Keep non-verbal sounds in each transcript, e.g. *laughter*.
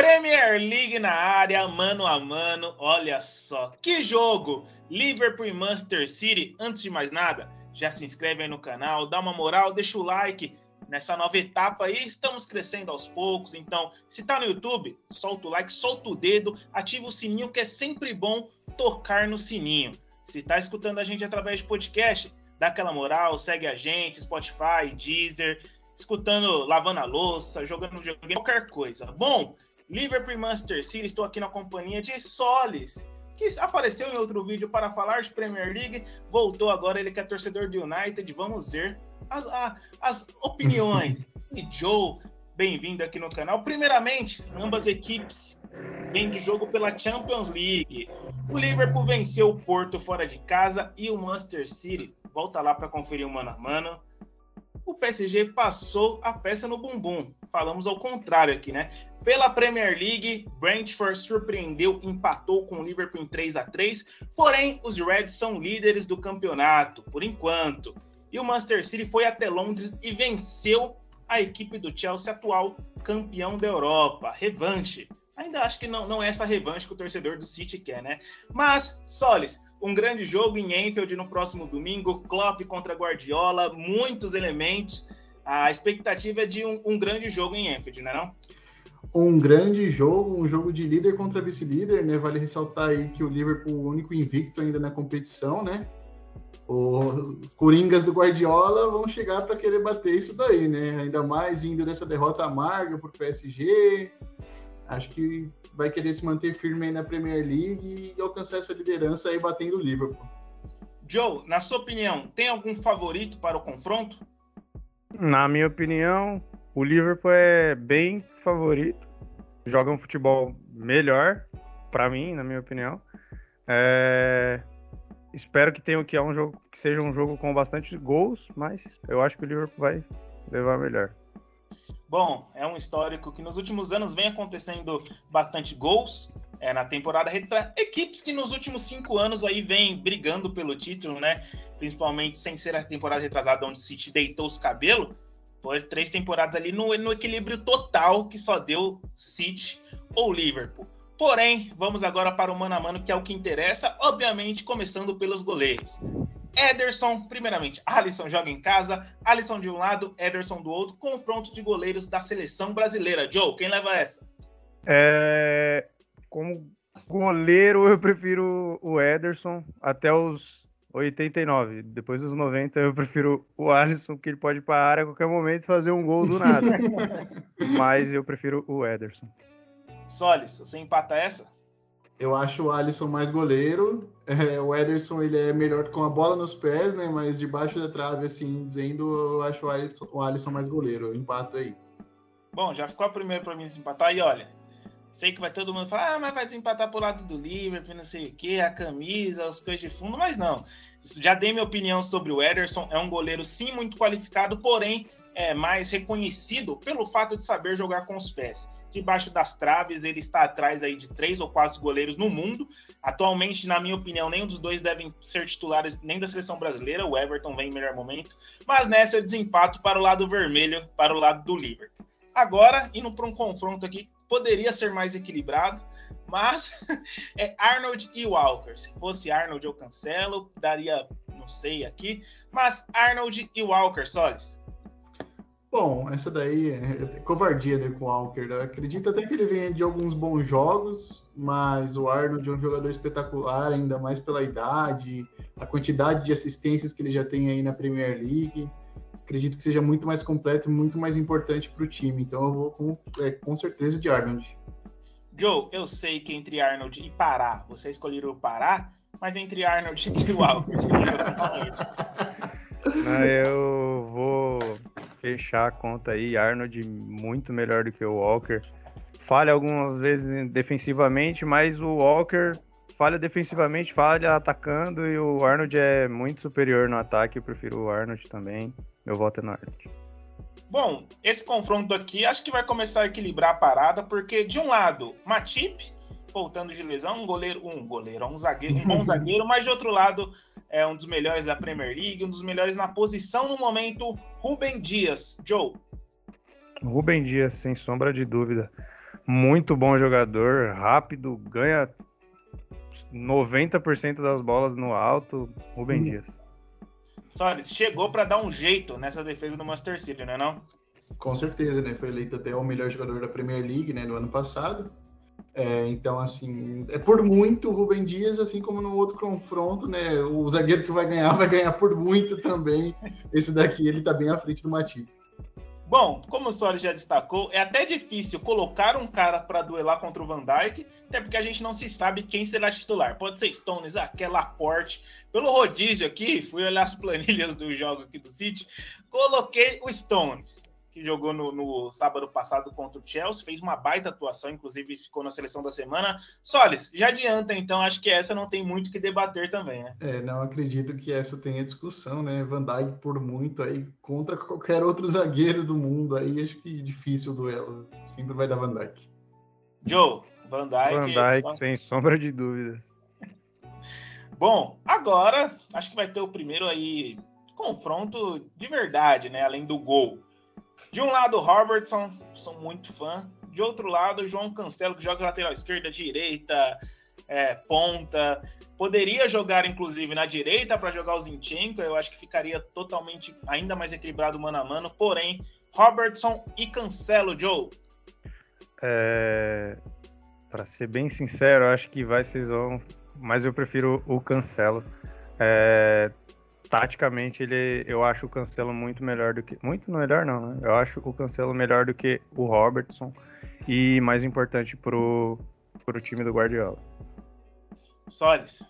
Premier League na área, mano a mano. Olha só, que jogo! Liverpool e Manchester City. Antes de mais nada, já se inscreve aí no canal, dá uma moral, deixa o like nessa nova etapa aí. Estamos crescendo aos poucos, então, se tá no YouTube, solta o like, solta o dedo, ativa o sininho, que é sempre bom tocar no sininho. Se tá escutando a gente através de podcast, dá aquela moral, segue a gente, Spotify, Deezer, escutando, lavando a louça, jogando videogame, qualquer coisa. Bom, Liverpool e Manchester City, estou aqui na companhia de Solis, que apareceu em outro vídeo para falar de Premier League, voltou agora, ele que é torcedor do United, vamos ver as, a, as opiniões. *laughs* e Joe, bem-vindo aqui no canal. Primeiramente, ambas equipes vêm de jogo pela Champions League. O Liverpool venceu o Porto fora de casa e o Manchester City volta lá para conferir o mano a mano o PSG passou a peça no bumbum. Falamos ao contrário aqui, né? Pela Premier League, Brentford surpreendeu, empatou com o Liverpool em 3 a 3 porém os Reds são líderes do campeonato, por enquanto. E o Manchester City foi até Londres e venceu a equipe do Chelsea, atual campeão da Europa. Revanche. Ainda acho que não, não é essa revanche que o torcedor do City quer, né? Mas, Solis, um grande jogo em Enfield no próximo domingo, Klopp contra Guardiola, muitos elementos. A expectativa é de um, um grande jogo em Enfield, não é não? Um grande jogo, um jogo de líder contra vice-líder, né? Vale ressaltar aí que o Liverpool, o único invicto ainda na competição, né? Os Coringas do Guardiola vão chegar para querer bater isso daí, né? Ainda mais vindo dessa derrota amarga para o PSG, acho que vai querer se manter firme aí na Premier League e alcançar essa liderança aí batendo o Liverpool. Joe, na sua opinião, tem algum favorito para o confronto? Na minha opinião, o Liverpool é bem favorito. Joga um futebol melhor, para mim, na minha opinião. É... Espero que tenha que é um jogo que seja um jogo com bastante gols, mas eu acho que o Liverpool vai levar melhor. Bom, é um histórico que nos últimos anos vem acontecendo bastante gols é, na temporada retra... Equipes que nos últimos cinco anos aí vêm brigando pelo título, né? Principalmente sem ser a temporada retrasada onde o City deitou os cabelos. Foi três temporadas ali no, no equilíbrio total que só deu City ou Liverpool. Porém, vamos agora para o mano a mano, que é o que interessa, obviamente, começando pelos goleiros. Ederson, primeiramente, Alisson joga em casa, Alisson de um lado, Ederson do outro, confronto de goleiros da seleção brasileira. Joe, quem leva essa? É, como goleiro, eu prefiro o Ederson até os 89. Depois dos 90, eu prefiro o Alisson, que ele pode ir para a área a qualquer momento e fazer um gol do nada. *laughs* Mas eu prefiro o Ederson. Solis, você empata essa? Eu acho o Alisson mais goleiro. É, o Ederson ele é melhor com a bola nos pés, né? Mas debaixo da trave, assim, dizendo, eu acho o Alisson, o Alisson mais goleiro. Empato aí. Bom, já ficou a primeira para mim desempatar. E olha, sei que vai todo mundo falar, ah, mas vai desempatar pro lado do Liverpool, não sei o quê, a camisa, as coisas de fundo, mas não. Já dei minha opinião sobre o Ederson. É um goleiro, sim, muito qualificado, porém é mais reconhecido pelo fato de saber jogar com os pés debaixo das traves, ele está atrás aí de três ou quatro goleiros no mundo. Atualmente, na minha opinião, nenhum dos dois devem ser titulares nem da seleção brasileira. O Everton vem em melhor momento, mas nessa eu desempato para o lado vermelho, para o lado do Liverpool. Agora, indo para um confronto aqui, poderia ser mais equilibrado, mas *laughs* é Arnold e Walker. Se fosse Arnold, eu cancelo, daria, não sei aqui, mas Arnold e Walker, Solis. Bom, essa daí é covardia né, com o Walker. Né? Acredito até que ele venha de alguns bons jogos, mas o Arnold é um jogador espetacular, ainda mais pela idade, a quantidade de assistências que ele já tem aí na Premier League. Acredito que seja muito mais completo e muito mais importante para o time. Então eu vou com, é, com certeza de Arnold. Joe, eu sei que entre Arnold e Pará, você escolheram o Pará, mas entre Arnold e o Walker, *laughs* você Não, eu vou fechar a conta aí. Arnold muito melhor do que o Walker. Falha algumas vezes defensivamente, mas o Walker falha defensivamente, falha atacando e o Arnold é muito superior no ataque. Eu prefiro o Arnold também. Meu voto é no Arnold. Bom, esse confronto aqui acho que vai começar a equilibrar a parada, porque de um lado, Matip, voltando de lesão, um goleiro, um goleiro, um zagueiro, um bom *laughs* zagueiro, mas de outro lado, é um dos melhores da Premier League, um dos melhores na posição no momento, Rubem Dias. Joe. Rubem Dias, sem sombra de dúvida. muito bom jogador, rápido, ganha 90% das bolas no alto, Rubem hum. Dias. Solis, chegou para dar um jeito nessa defesa do Master City, não é não? Com certeza, né? Foi eleito até o melhor jogador da Premier League, né, no ano passado. É, então, assim, é por muito o Rubem Dias, assim como no outro confronto, né? O zagueiro que vai ganhar *laughs* vai ganhar por muito também. Esse daqui, ele tá bem à frente do Matip. Bom, como o Solis já destacou, é até difícil colocar um cara para duelar contra o Van Dijk, até porque a gente não se sabe quem será titular. Pode ser Stones, aquela porte. Pelo rodízio aqui, fui olhar as planilhas do jogo aqui do City, coloquei o Stones que jogou no, no, sábado passado contra o Chelsea, fez uma baita atuação, inclusive ficou na seleção da semana. Solis, já adianta, então, acho que essa não tem muito o que debater também, né? É, não acredito que essa tenha discussão, né? Van Dijk por muito aí contra qualquer outro *laughs* zagueiro do mundo, aí acho que difícil o duelo, sempre vai dar Van Dijk. Joe, Van Dijk... Van Dijk, só... sem sombra de dúvidas. *laughs* Bom, agora acho que vai ter o primeiro aí confronto de verdade, né? Além do gol. De um lado, Robertson, sou muito fã. De outro lado, João Cancelo, que joga lateral esquerda, direita, é, ponta. Poderia jogar, inclusive, na direita para jogar o Zinchenko. Eu acho que ficaria totalmente ainda mais equilibrado mano a mano. Porém, Robertson e Cancelo, Joe. É... Para ser bem sincero, acho que vai ser vão, mas eu prefiro o Cancelo. É taticamente ele eu acho o Cancelo muito melhor do que muito melhor não, né? Eu acho o Cancelo melhor do que o Robertson e mais importante pro pro time do Guardiola. Solis.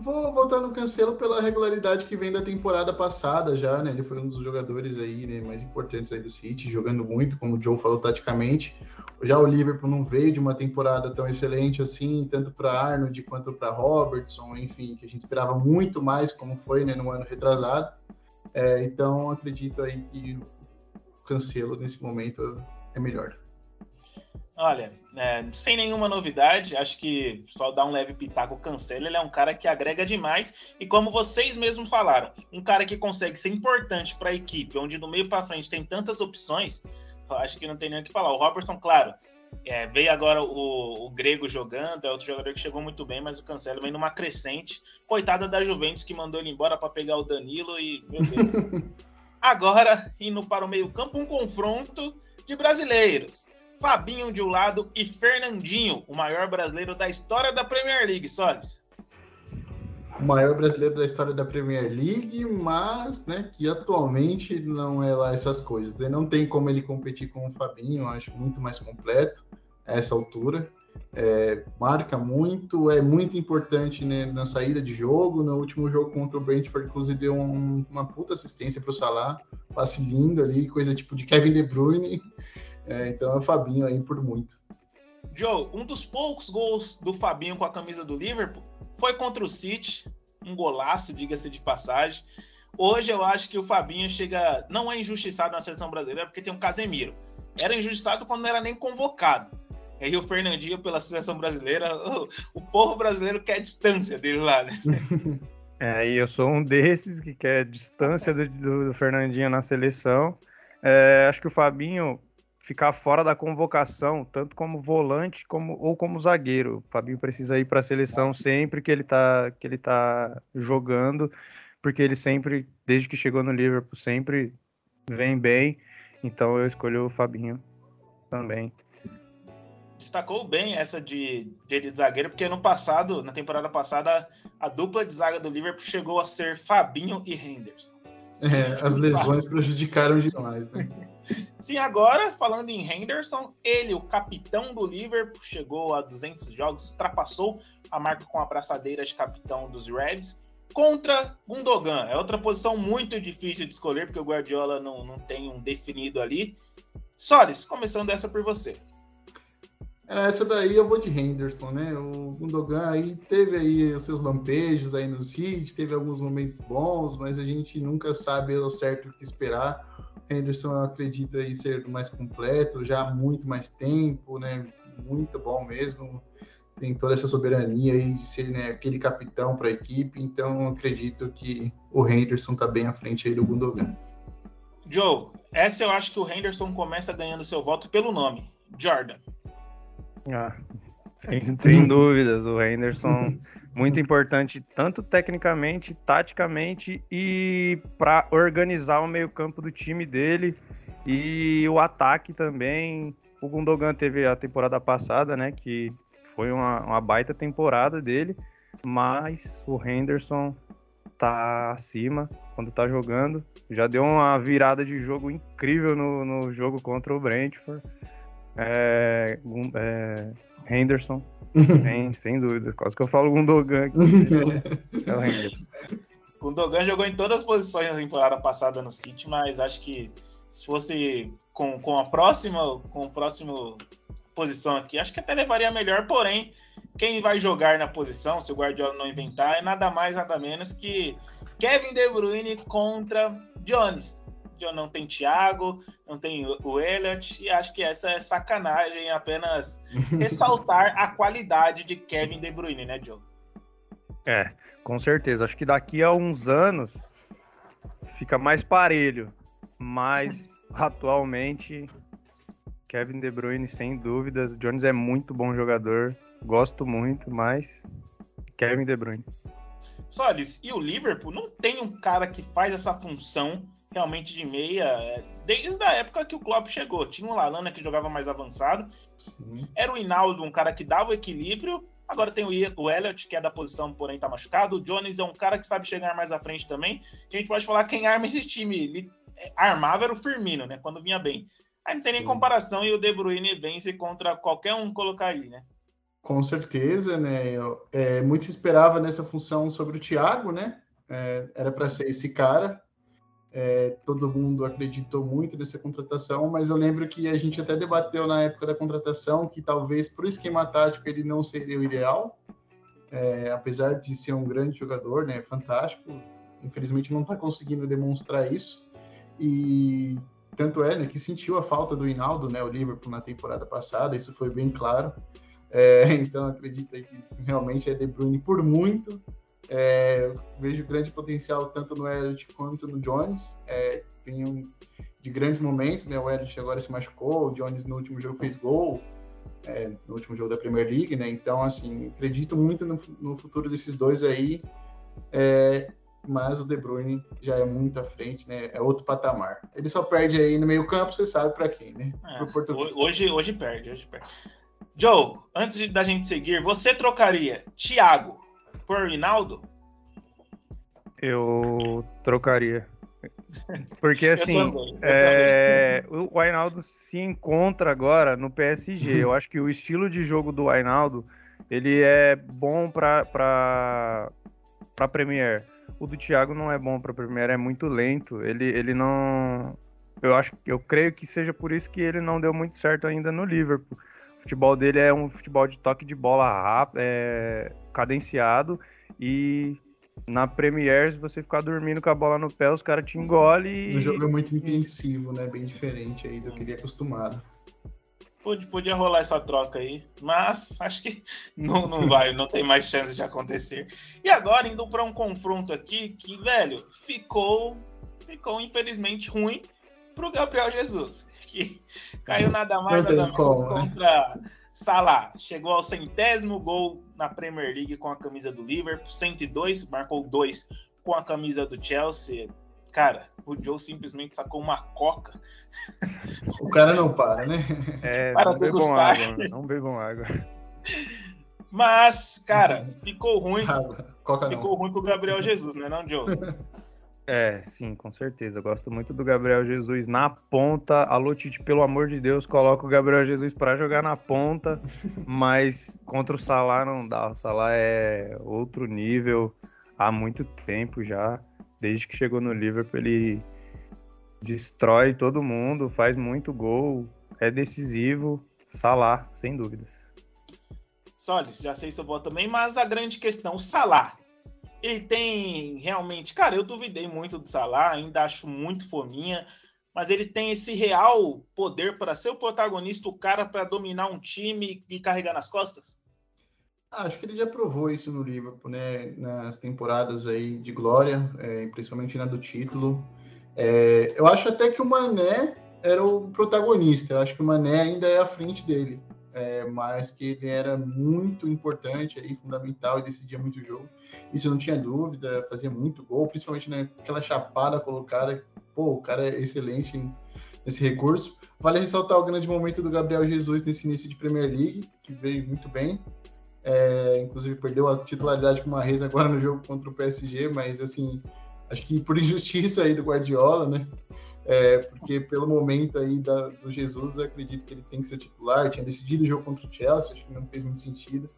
Vou voltar no Cancelo pela regularidade que vem da temporada passada já, né? Ele foi um dos jogadores aí, né, mais importantes aí do City, jogando muito, como o Joe falou taticamente. Já o Liverpool não veio de uma temporada tão excelente assim, tanto para Arnold quanto para Robertson, enfim, que a gente esperava muito mais, como foi né, no ano retrasado. É, então, acredito aí que o Cancelo nesse momento é melhor. Olha, é, sem nenhuma novidade, acho que só dar um leve pitaco cancela. Ele é um cara que agrega demais e, como vocês mesmos falaram, um cara que consegue ser importante para a equipe, onde no meio para frente tem tantas opções. Acho que não tem nem o que falar. O Robertson, claro, é, veio agora o, o, Grego jogando, é outro jogador que chegou muito bem, mas o Cancelo vem numa crescente. Coitada da Juventus que mandou ele embora para pegar o Danilo e, meu Deus. *laughs* agora, indo para o meio-campo, um confronto de brasileiros. Fabinho de um lado e Fernandinho, o maior brasileiro da história da Premier League, Solis. O maior brasileiro da história da Premier League, mas né, que atualmente não é lá essas coisas. Né? Não tem como ele competir com o Fabinho, acho muito mais completo a essa altura. É, marca muito, é muito importante né, na saída de jogo. No último jogo contra o Brentford, inclusive, deu um, uma puta assistência para o Salah, passe lindo ali, coisa tipo de Kevin De Bruyne. É, então é o Fabinho aí por muito. Joe, um dos poucos gols do Fabinho com a camisa do Liverpool foi contra o City, um golaço, diga-se de passagem. Hoje eu acho que o Fabinho chega, não é injustiçado na seleção brasileira porque tem um Casemiro. Era injustiçado quando não era nem convocado. E aí o Fernandinho pela seleção brasileira, o, *laughs* o povo brasileiro quer distância dele lá, né? *laughs* É, e eu sou um desses que quer distância do, do Fernandinho na seleção. É, acho que o Fabinho ficar fora da convocação, tanto como volante como, ou como zagueiro. O Fabinho precisa ir para a seleção sempre que ele está que ele tá jogando, porque ele sempre, desde que chegou no Liverpool, sempre vem bem. Então eu escolhi o Fabinho também. Destacou bem essa de, de, de zagueiro, porque no passado, na temporada passada, a dupla de zaga do Liverpool chegou a ser Fabinho e Henderson. É, as lesões prejudicaram demais, né? *laughs* Sim, agora, falando em Henderson, ele, o capitão do Liverpool, chegou a 200 jogos, ultrapassou a marca com a braçadeira de capitão dos Reds, contra Gundogan. É outra posição muito difícil de escolher, porque o Guardiola não, não tem um definido ali. Solis, começando essa por você. É, essa daí eu vou de Henderson, né? O Gundogan aí teve aí os seus lampejos aí no City, teve alguns momentos bons, mas a gente nunca sabe ao certo o que esperar. Henderson eu acredito aí ser mais completo, já há muito mais tempo, né? Muito bom mesmo. Tem toda essa soberania aí de ser né, aquele capitão para a equipe, então acredito que o Henderson está bem à frente aí do Gundogan. Joe, essa eu acho que o Henderson começa ganhando seu voto pelo nome, Jordan. Ah, sem, *laughs* sem dúvidas, o Henderson muito importante tanto tecnicamente, taticamente e para organizar o meio-campo do time dele e o ataque também. O Gundogan teve a temporada passada, né, que foi uma, uma baita temporada dele, mas o Henderson tá acima quando tá jogando. Já deu uma virada de jogo incrível no, no jogo contra o Brentford. É, é, Henderson, sem, sem dúvida. Quase que eu falo Gundogan aqui. *laughs* é o Henderson. Gundogan jogou em todas as posições na temporada passada no City, mas acho que se fosse com, com a próxima, com o próximo posição aqui, acho que até levaria melhor, porém, quem vai jogar na posição, se o Guardiola não inventar, é nada mais, nada menos que Kevin De Bruyne contra Jones. Não tem Thiago, não tem o Elliot, e acho que essa é sacanagem apenas *laughs* ressaltar a qualidade de Kevin De Bruyne, né, Joe? É, com certeza. Acho que daqui a uns anos fica mais parelho, mas *laughs* atualmente Kevin De Bruyne, sem dúvidas. Jones é muito bom jogador, gosto muito, mas Kevin De Bruyne. Solis, e o Liverpool não tem um cara que faz essa função realmente de meia é, desde a época que o Klopp chegou. Tinha o Lalana que jogava mais avançado, Sim. era o Hinaldo, um cara que dava o equilíbrio. Agora tem o Elliot, que é da posição, porém tá machucado. O Jones é um cara que sabe chegar mais à frente também. A gente pode falar quem arma esse time. Ele é, armava era o Firmino, né? Quando vinha bem. Aí não tem nem comparação e o De Bruyne vence contra qualquer um colocar aí, né? Com certeza, né? Eu, é, muito se esperava nessa função sobre o Thiago, né? É, era para ser esse cara. É, todo mundo acreditou muito nessa contratação, mas eu lembro que a gente até debateu na época da contratação que talvez para o esquema tático ele não seria o ideal, é, apesar de ser um grande jogador, né? Fantástico. Infelizmente não está conseguindo demonstrar isso. E tanto é né, que sentiu a falta do Hinaldo, né? O Liverpool na temporada passada, isso foi bem claro. É, *laughs* então acredito que realmente é De Bruyne por muito. É, vejo grande potencial tanto no Elliot quanto no Jones. É, vinham de grandes momentos, né? O Elliot agora se machucou, o Jones no último jogo fez gol, é, no último jogo da Premier League, né? Então, assim, acredito muito no, no futuro desses dois aí. É, mas o De Bruyne já é muito à frente, né? É outro patamar. Ele só perde aí no meio campo, você sabe para quem, né? É, hoje, hoje perde, hoje perde. Joe, antes da gente seguir, você trocaria Thiago por Rinaldo? Eu trocaria. Porque assim, é, o Ainaldo se encontra agora no PSG. *laughs* Eu acho que o estilo de jogo do Ainaldo ele é bom para para Premier. O do Thiago não é bom para Premier, é muito lento. Ele, ele não, eu acho, eu creio que seja por isso que ele não deu muito certo ainda no Liverpool futebol dele é um futebol de toque de bola rápido, é, cadenciado e na Premier, se você ficar dormindo com a bola no pé, os caras te engolem. O jogo é muito intensivo, né? Bem diferente aí do que ele é acostumado. Podia, podia rolar essa troca aí, mas acho que *laughs* não, não *laughs* vai, não tem mais chance de acontecer. E agora, indo para um confronto aqui que, velho, ficou, ficou infelizmente ruim pro Gabriel Jesus que *laughs* caiu nada mais, nada menos né? contra né? Salah. Chegou ao centésimo gol na Premier League com a camisa do Liverpool, 102, marcou dois com a camisa do Chelsea. Cara, o Joe simplesmente sacou uma coca. O cara não para, né? É, *laughs* para não bebam água, não bebam água. Mas, cara, ficou ruim. Água. Coca ficou não. ruim pro Gabriel Jesus, né, não, Joe? *laughs* É, sim, com certeza. Eu gosto muito do Gabriel Jesus na ponta. Alô, Tite, pelo amor de Deus, coloca o Gabriel Jesus para jogar na ponta. mas contra o Salah não dá. O Salah é outro nível há muito tempo já. Desde que chegou no Liverpool, ele destrói todo mundo, faz muito gol, é decisivo. Salah, sem dúvidas. Solis, já sei seu voto também, mas a grande questão, o Salah ele tem realmente, cara, eu duvidei muito do Salah, ainda acho muito fominha, mas ele tem esse real poder para ser o protagonista, o cara para dominar um time e carregar nas costas? Ah, acho que ele já provou isso no Liverpool, né? Nas temporadas aí de glória, é, principalmente na do título. É, eu acho até que o Mané era o protagonista. Eu acho que o Mané ainda é à frente dele. É, mas que ele era muito importante aí, fundamental e decidia muito o jogo. Isso não tinha dúvida, fazia muito gol, principalmente naquela chapada colocada. Pô, o cara é excelente nesse recurso. Vale ressaltar o grande momento do Gabriel Jesus nesse início de Premier League, que veio muito bem. É, inclusive perdeu a titularidade com uma reza agora no jogo contra o PSG, mas assim, acho que por injustiça aí do Guardiola, né? É, porque pelo momento aí da, do Jesus, acredito que ele tem que ser titular. Tinha decidido o jogo contra o Chelsea, acho que não fez muito sentido.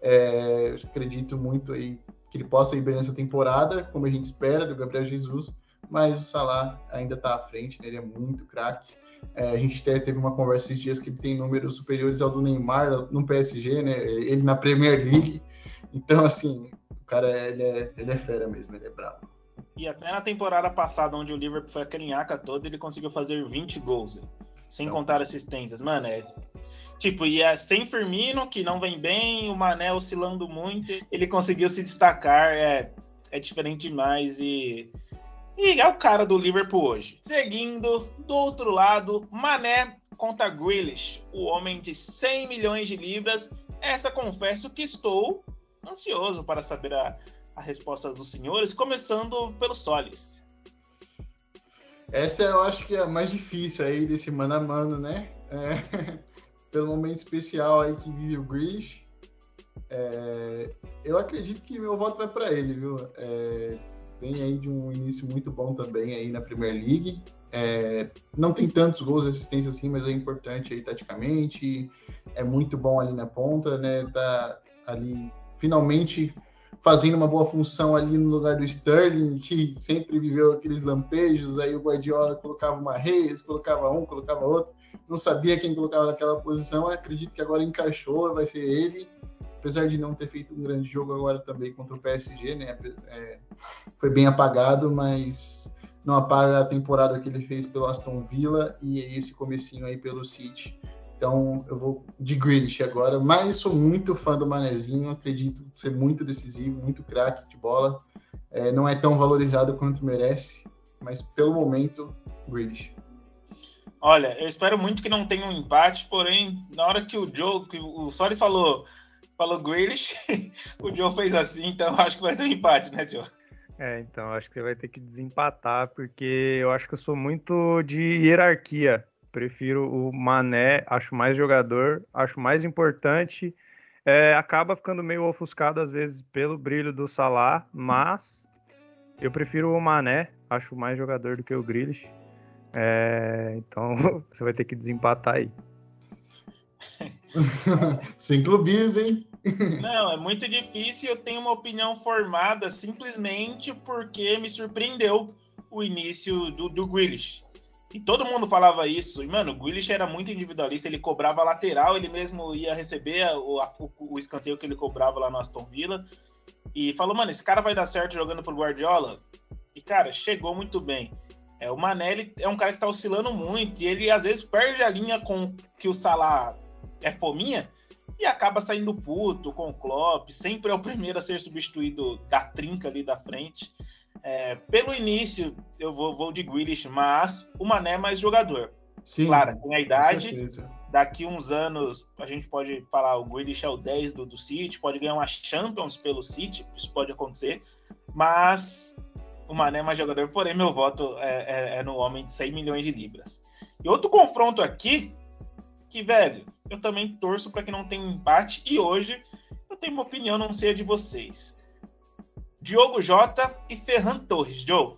É, acredito muito aí que ele possa ir bem nessa temporada, como a gente espera do Gabriel Jesus, mas o Salah ainda está à frente, né? ele é muito craque. É, a gente até teve uma conversa esses dias que ele tem números superiores ao do Neymar no PSG, né? Ele na Premier League. Então, assim, o cara ele é, ele é fera mesmo, ele é bravo. E até na temporada passada, onde o Liverpool foi aquele nhaca todo, ele conseguiu fazer 20 gols, véio. sem não. contar assistências. Mano, é. Tipo, e é sem Firmino, que não vem bem, o Mané oscilando muito, ele conseguiu se destacar. É, é diferente demais e. E é o cara do Liverpool hoje. Seguindo, do outro lado, Mané contra Grealish, o homem de 100 milhões de libras. Essa confesso que estou ansioso para saber a, a resposta dos senhores, começando pelo Solis. Essa eu acho que é a mais difícil aí desse mano a mano, né? É, *laughs* pelo momento especial aí que vive o Grish. É, eu acredito que meu voto vai para ele, viu? É, vem aí de um início muito bom também aí na Premier League. É, não tem tantos gols de assistência assim, mas é importante aí taticamente. É muito bom ali na ponta, né? Tá ali finalmente fazendo uma boa função ali no lugar do Sterling, que sempre viveu aqueles lampejos, aí o Guardiola colocava uma Reis, colocava um, colocava outro, não sabia quem colocava naquela posição, acredito que agora encaixou, vai ser ele, apesar de não ter feito um grande jogo agora também contra o PSG, né, é, foi bem apagado, mas não apaga a temporada que ele fez pelo Aston Villa e esse comecinho aí pelo City. Então eu vou de Grealish agora, mas sou muito fã do Manezinho, acredito ser muito decisivo, muito craque de bola. É, não é tão valorizado quanto merece, mas pelo momento, Grealish. Olha, eu espero muito que não tenha um empate, porém, na hora que o Joe, que o Solis falou, falou Grealish, *laughs* o Joe fez assim, então acho que vai ter um empate, né, Joe? É, então acho que você vai ter que desempatar, porque eu acho que eu sou muito de hierarquia. Prefiro o Mané, acho mais jogador, acho mais importante. É, acaba ficando meio ofuscado às vezes pelo brilho do Salah, mas eu prefiro o Mané, acho mais jogador do que o Grealish. É, então *laughs* você vai ter que desempatar aí. *laughs* Sem clubismo, hein? *laughs* Não, é muito difícil. Eu tenho uma opinião formada simplesmente porque me surpreendeu o início do, do Grealish. E todo mundo falava isso. E, mano, o Grealish era muito individualista, ele cobrava lateral, ele mesmo ia receber o, a, o, escanteio que ele cobrava lá no Aston Villa. E falou, mano, esse cara vai dar certo jogando pro Guardiola. E, cara, chegou muito bem. É, o Manelli é um cara que tá oscilando muito, e ele às vezes perde a linha com que o Salah é fominha e acaba saindo puto com o Klopp, sempre é o primeiro a ser substituído da trinca ali da frente. É, pelo início, eu vou, vou de Grealish, mas o Mané é mais jogador. Sim, claro, tem a idade. Daqui uns anos, a gente pode falar, o Grealish é o 10 do, do City, pode ganhar uma Champions pelo City, isso pode acontecer. Mas o Mané é mais jogador, porém meu voto é, é, é no homem de 100 milhões de libras. E outro confronto aqui, que, velho, eu também torço para que não tenha um empate, e hoje eu tenho uma opinião, não sei a de vocês. Diogo Jota e Ferran Torres. Joe.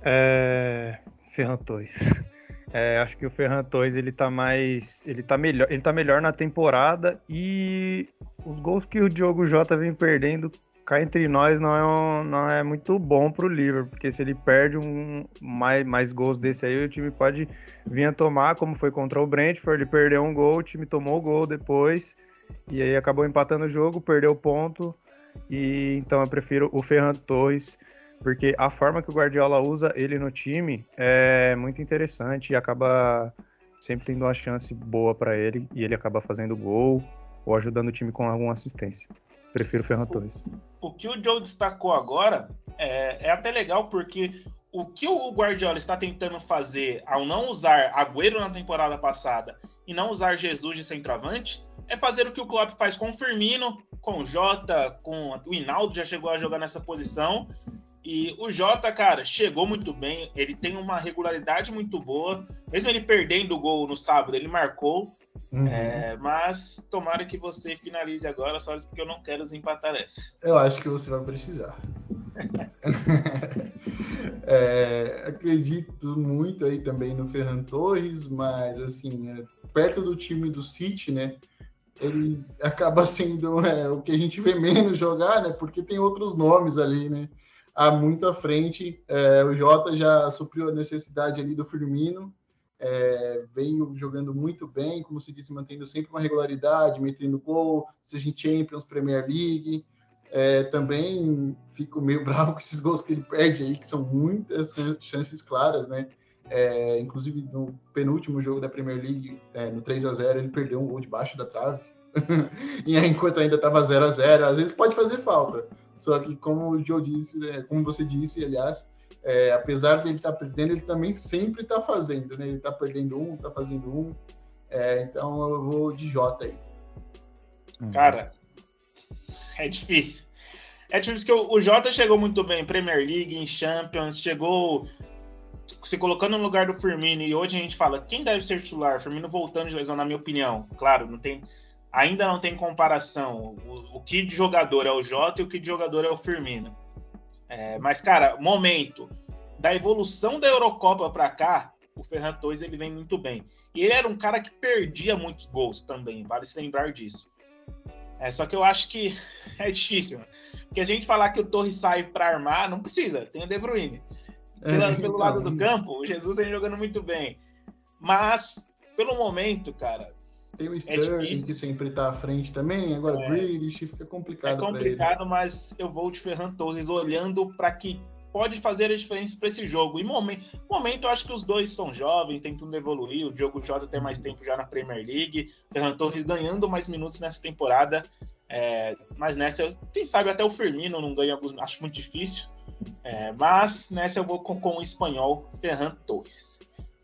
É... Ferran Torres. É, acho que o Ferran Torres ele tá mais, ele tá melhor, ele tá melhor na temporada e os gols que o Diogo Jota vem perdendo cá entre nós não é, um, não é muito bom pro Liverpool, porque se ele perde um mais, mais gols desse aí, o time pode vir a tomar, como foi contra o Brentford, ele perdeu um gol, o time tomou o gol depois e aí acabou empatando o jogo, perdeu o ponto e então eu prefiro o Ferran Torres, porque a forma que o Guardiola usa ele no time é muito interessante e acaba sempre tendo uma chance boa para ele e ele acaba fazendo gol ou ajudando o time com alguma assistência. Prefiro o Ferran Torres. O, que o Joe destacou agora é, é até legal porque o que o Guardiola está tentando fazer ao não usar Agüero na temporada passada e não usar Jesus de centroavante é fazer o que o Klopp faz com o Firmino, com o Jota, com o Hinaldo já chegou a jogar nessa posição. E o Jota, cara, chegou muito bem, ele tem uma regularidade muito boa, mesmo ele perdendo o gol no sábado, ele marcou. Uhum. É, mas tomara que você finalize agora, só porque eu não quero desempatar essa. Eu acho que você vai precisar. *laughs* é, acredito muito aí também no Ferran Torres, mas assim, é, perto do time do City, né? Ele acaba sendo é, o que a gente vê menos jogar, né? Porque tem outros nomes ali, né? Há muito à frente. É, o Jota já supriu a necessidade ali do Firmino. É, veio jogando muito bem, como se disse, mantendo sempre uma regularidade, metendo gol, seja em Champions, Premier League. É, também fico meio *laughs* bravo com esses gols que ele perde aí, que são muitas chances claras, né? É, inclusive no penúltimo jogo da Premier League, é, no 3 a 0 ele perdeu um gol debaixo da trave. *laughs* e aí, enquanto ainda estava 0 a 0 às vezes pode fazer falta. Só que, como o Joe disse, né, como você disse, aliás, é, apesar de ele estar tá perdendo, ele também sempre está fazendo, né? Ele está perdendo um, está fazendo um. É, então eu vou de J aí. Cara, é difícil. É difícil que o, o Jota chegou muito bem em Premier League, em Champions, chegou se colocando no lugar do Firmino e hoje a gente fala quem deve ser titular, Firmino voltando de lesão, na minha opinião. Claro, não tem, ainda não tem comparação. O, o que de jogador é o Jota e o que de jogador é o Firmino. É, mas, cara, momento da evolução da Eurocopa para cá, o Ferran Torres ele vem muito bem. E ele era um cara que perdia muitos gols também, vale se lembrar disso. É, só que eu acho que *laughs* é difícil. Porque a gente falar que o Torres sai para armar, não precisa, tem o De Bruyne. Pela, é, pelo lado do então. campo, o Jesus vem jogando muito bem. Mas, pelo momento, cara. Tem o é Sterling é que sempre tá à frente também, agora é, o fica complicado. É complicado, mas eu vou de Ferran Torres olhando para que pode fazer a diferença para esse jogo. E momento, momento, eu acho que os dois são jovens, tem tudo evoluir. O Diogo Jota tem mais tempo já na Premier League. Ferran Torres ganhando mais minutos nessa temporada. É, mas nessa, quem sabe até o Firmino não ganha alguns, acho muito difícil. É, mas nessa eu vou com, com o espanhol Ferran Torres.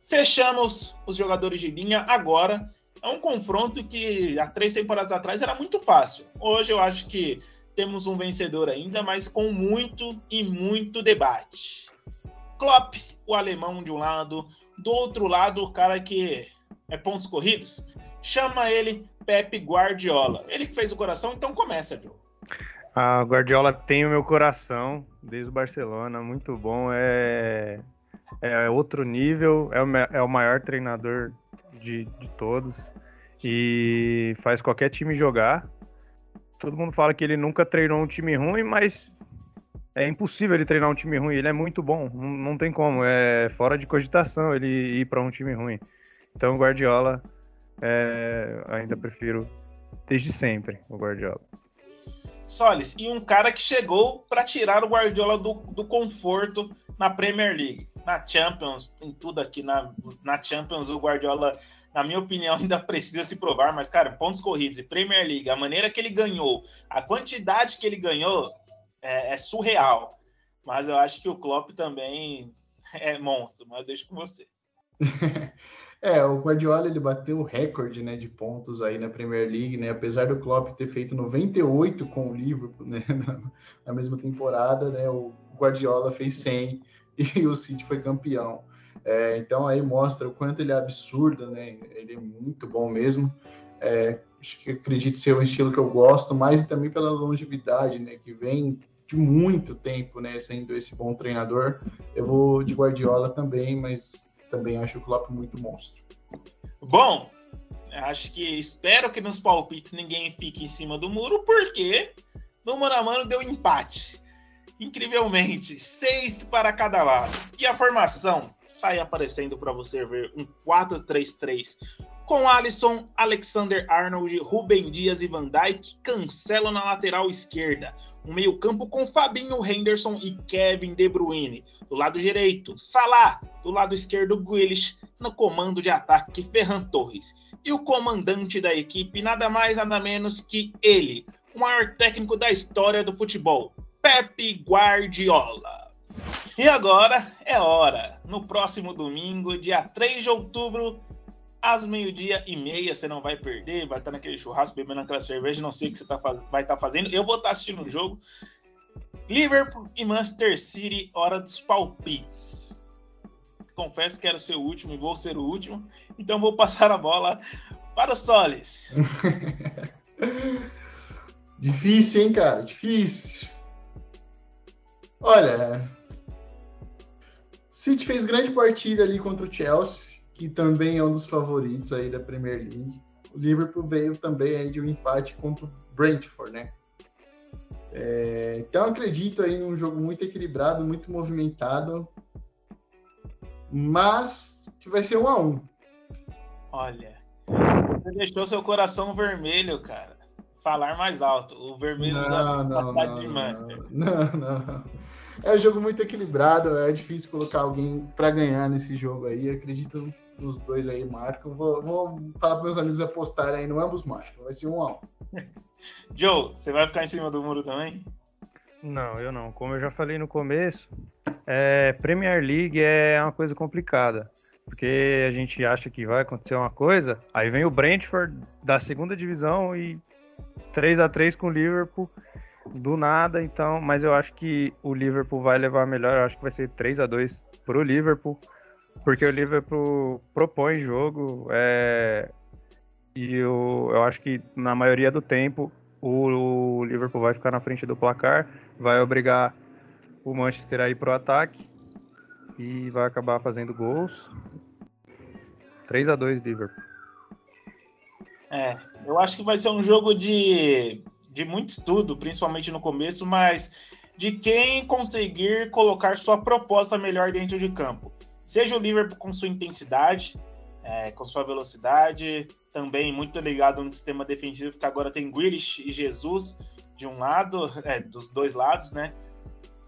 Fechamos os jogadores de linha agora. É um confronto que há três temporadas atrás era muito fácil. Hoje eu acho que temos um vencedor ainda, mas com muito e muito debate. Klopp, o alemão de um lado, do outro lado, o cara que é pontos corridos, chama ele Pepe Guardiola. Ele que fez o coração, então começa, Joe. A Guardiola tem o meu coração desde o Barcelona, muito bom, é, é outro nível, é o, é o maior treinador de, de todos e faz qualquer time jogar todo mundo fala que ele nunca treinou um time ruim, mas é impossível ele treinar um time ruim. Ele é muito bom, não, não tem como. É fora de cogitação ele ir para um time ruim. Então, Guardiola, é, ainda prefiro desde sempre o Guardiola. Solis, e um cara que chegou para tirar o Guardiola do, do conforto na Premier League, na Champions, tem tudo aqui na, na Champions. O Guardiola na minha opinião, *laughs* ainda precisa se provar, mas, cara, pontos corridos e Premier League, a maneira que ele ganhou, a quantidade que ele ganhou é, é surreal. Mas eu acho que o Klopp também *laughs* é monstro, mas deixo com você. *laughs* é, o Guardiola ele bateu o recorde, né, de pontos aí na Premier League, né? Apesar do Klopp ter feito 98 com o Liverpool, *laughs* né, na mesma temporada, né? O Guardiola fez 100 e *laughs* o City foi campeão. É, então aí mostra o quanto ele é absurdo, né? Ele é muito bom mesmo. É, acredito ser o estilo que eu gosto, mas também pela longevidade, né? Que vem de muito tempo, né? Sendo esse bom treinador. Eu vou de Guardiola também, mas também acho o Klopp muito monstro. Bom, acho que espero que nos palpites ninguém fique em cima do muro, porque no mano a mano deu empate. Incrivelmente, seis para cada lado. E a formação? tá aí aparecendo para você ver um 4-3-3 com Alisson, Alexander Arnold, Rubem Dias e Van Dijk, Cancelo na lateral esquerda. Um meio-campo com Fabinho Henderson e Kevin De Bruyne. Do lado direito, Salah. Do lado esquerdo, Grealish. No comando de ataque, Ferran Torres. E o comandante da equipe, nada mais, nada menos que ele, o maior técnico da história do futebol, Pepe Guardiola. E agora é hora. No próximo domingo, dia 3 de outubro, às meio-dia e meia, você não vai perder, vai estar naquele churrasco, bebendo aquela cerveja, não sei o que você tá, vai estar tá fazendo. Eu vou estar tá assistindo o jogo. Liverpool e Manchester City, hora dos palpites. Confesso que ser o último e vou ser o último, então vou passar a bola para o Solis. *laughs* Difícil, hein, cara? Difícil. Olha, City fez grande partida ali contra o Chelsea, que também é um dos favoritos aí da Premier League. O Liverpool veio também aí de um empate contra o Brentford, né? É, então acredito aí num jogo muito equilibrado, muito movimentado, mas que vai ser um a um. Olha, você deixou seu coração vermelho, cara. Falar mais alto. O vermelho não, da não, não, de Manchester. Não, não. É um jogo muito equilibrado. É difícil colocar alguém para ganhar nesse jogo aí. acredito os dois aí marcam. Vou, vou falar para meus amigos apostarem aí no ambos marcam. Vai ser um a um. *laughs* Joe, você vai ficar em cima do muro também? Não, eu não. Como eu já falei no começo, é, Premier League é uma coisa complicada porque a gente acha que vai acontecer uma coisa, aí vem o Brentford da segunda divisão e 3 a 3 com o Liverpool do nada, então, mas eu acho que o Liverpool vai levar melhor, eu acho que vai ser 3 a 2 pro Liverpool, porque o Liverpool propõe jogo, é, e eu, eu acho que na maioria do tempo o, o Liverpool vai ficar na frente do placar, vai obrigar o Manchester a ir pro ataque, e vai acabar fazendo gols. 3 a 2 Liverpool. É, eu acho que vai ser um jogo de, de muito estudo, principalmente no começo, mas de quem conseguir colocar sua proposta melhor dentro de campo. Seja o Liverpool com sua intensidade, é, com sua velocidade, também muito ligado no sistema defensivo, que agora tem Grealish e Jesus de um lado, é, dos dois lados, né?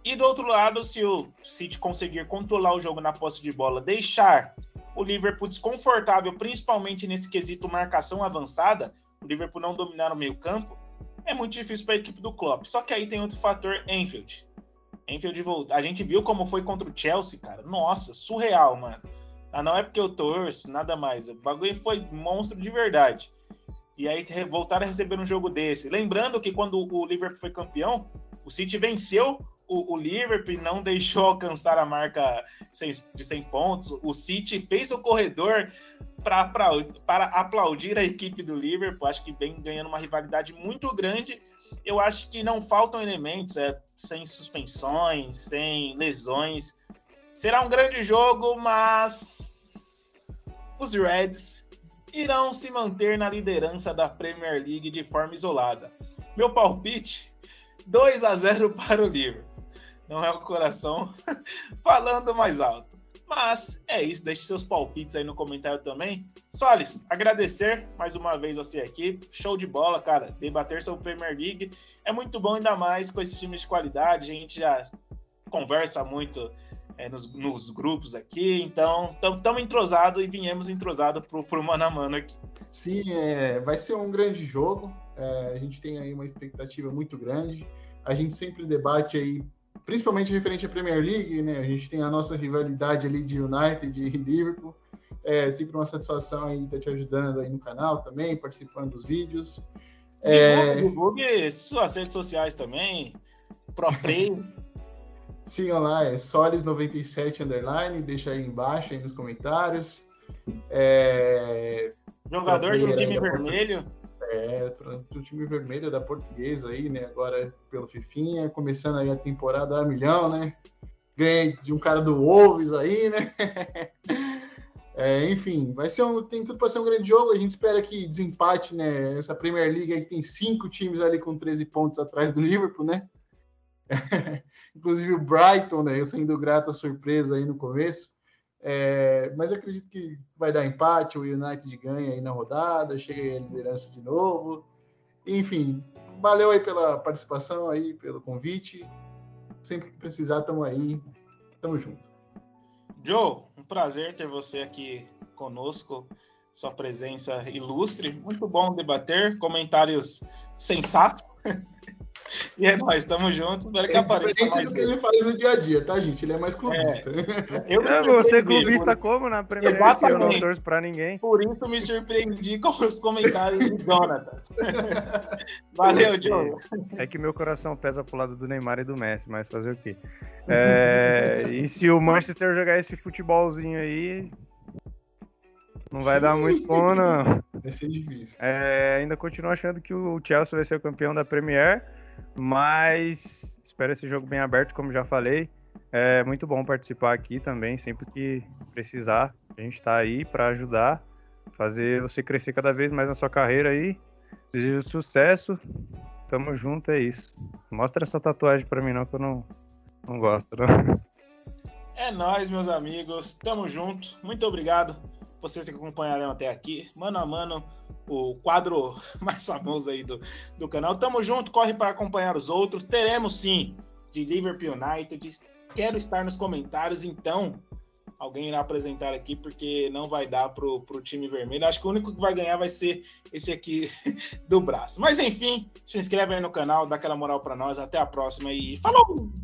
E do outro lado, se o City conseguir controlar o jogo na posse de bola, deixar o Liverpool desconfortável, principalmente nesse quesito marcação avançada, o Liverpool não dominar o meio-campo, é muito difícil para a equipe do Klopp. Só que aí tem outro fator, Enfield. Enfield voltou. A gente viu como foi contra o Chelsea, cara. Nossa, surreal, mano. Ah, não é porque eu torço, nada mais. O bagulho foi monstro de verdade. E aí voltaram a receber um jogo desse. Lembrando que quando o Liverpool foi campeão, o City venceu o, o Liverpool não deixou alcançar a marca de 100 pontos. O City fez o corredor para aplaudir a equipe do Liverpool. Acho que vem ganhando uma rivalidade muito grande. Eu acho que não faltam elementos, é, sem suspensões, sem lesões. Será um grande jogo, mas os Reds irão se manter na liderança da Premier League de forma isolada. Meu palpite: 2 a 0 para o Liverpool não é o coração *laughs* falando mais alto. Mas é isso, deixe seus palpites aí no comentário também. Solis, agradecer mais uma vez você aqui. Show de bola, cara. Debater sobre Premier League é muito bom, ainda mais com esses times de qualidade. A gente já conversa muito é, nos, nos, grupos aqui, então estamos entrosados e viemos entrosados para o mano a mano aqui. Sim, é, vai ser um grande jogo. É, a gente tem aí uma expectativa muito grande. A gente sempre debate aí principalmente referente à Premier League, né? A gente tem a nossa rivalidade ali de United e Liverpool. É sempre uma satisfação aí estar te ajudando aí no canal também, participando dos vídeos. É... Divulgue suas redes sociais também, ProPlay. *laughs* Sigam lá, é Solis97 Underline, deixa aí embaixo aí nos comentários. É... Jogador do time vermelho. É, o time vermelho da portuguesa aí, né? Agora pelo Fifinha, começando aí a temporada a milhão, né? Ganhei de um cara do Wolves aí, né? *laughs* É, enfim, vai ser um, tem tudo para ser um grande jogo. A gente espera que desempate, né? Essa Premier League aí tem cinco times ali com 13 pontos atrás do Liverpool, né? *laughs* Inclusive o Brighton, né? Saindo grata surpresa aí no começo. É, mas eu acredito que vai dar empate, o United ganha aí na rodada, chega a liderança de novo. Enfim, valeu aí pela participação aí, pelo convite. Sempre que precisar, estamos aí. Tamo junto. Joe, um prazer ter você aqui conosco. Sua presença ilustre. Muito bom debater, comentários sensatos. *laughs* *laughs* E é nóis, tamo juntos. Espero que É apareça diferente do que ele faz no dia a dia, tá, gente? Ele é mais clubista. *laughs* Eu me É, você clubista como na Premier League? Eu não Exatamente. torço pra ninguém. Por isso me surpreendi *laughs* com os comentários de Jonathan. Valeu, Diogo. É que meu coração pesa pro lado do Neymar e do Messi, mas fazer o quê? É, e se o Manchester jogar esse futebolzinho aí, não vai dar muito bom, não. Vai ser difícil. É, ainda continuo achando que o Chelsea vai ser o campeão da Premier, mas espero esse jogo bem aberto, como já falei. É muito bom participar aqui também, sempre que precisar. A gente tá aí para ajudar, fazer você crescer cada vez mais na sua carreira aí. Desejo sucesso. Tamo junto, é isso. Mostra essa tatuagem pra mim não, que eu não, não gosto, não. É nóis, meus amigos. Tamo junto. Muito obrigado vocês que acompanharam até aqui. Mano a mano, o quadro *laughs* mais famoso aí do, do canal. Tamo junto, corre para acompanhar os outros. Teremos sim de Liverpool United. Quero estar nos comentários, então alguém irá apresentar aqui, porque não vai dar pro, pro time vermelho. Acho que o único que vai ganhar vai ser esse aqui *laughs* do braço. Mas enfim, se inscreve aí no canal, dá aquela moral para nós. Até a próxima e falou!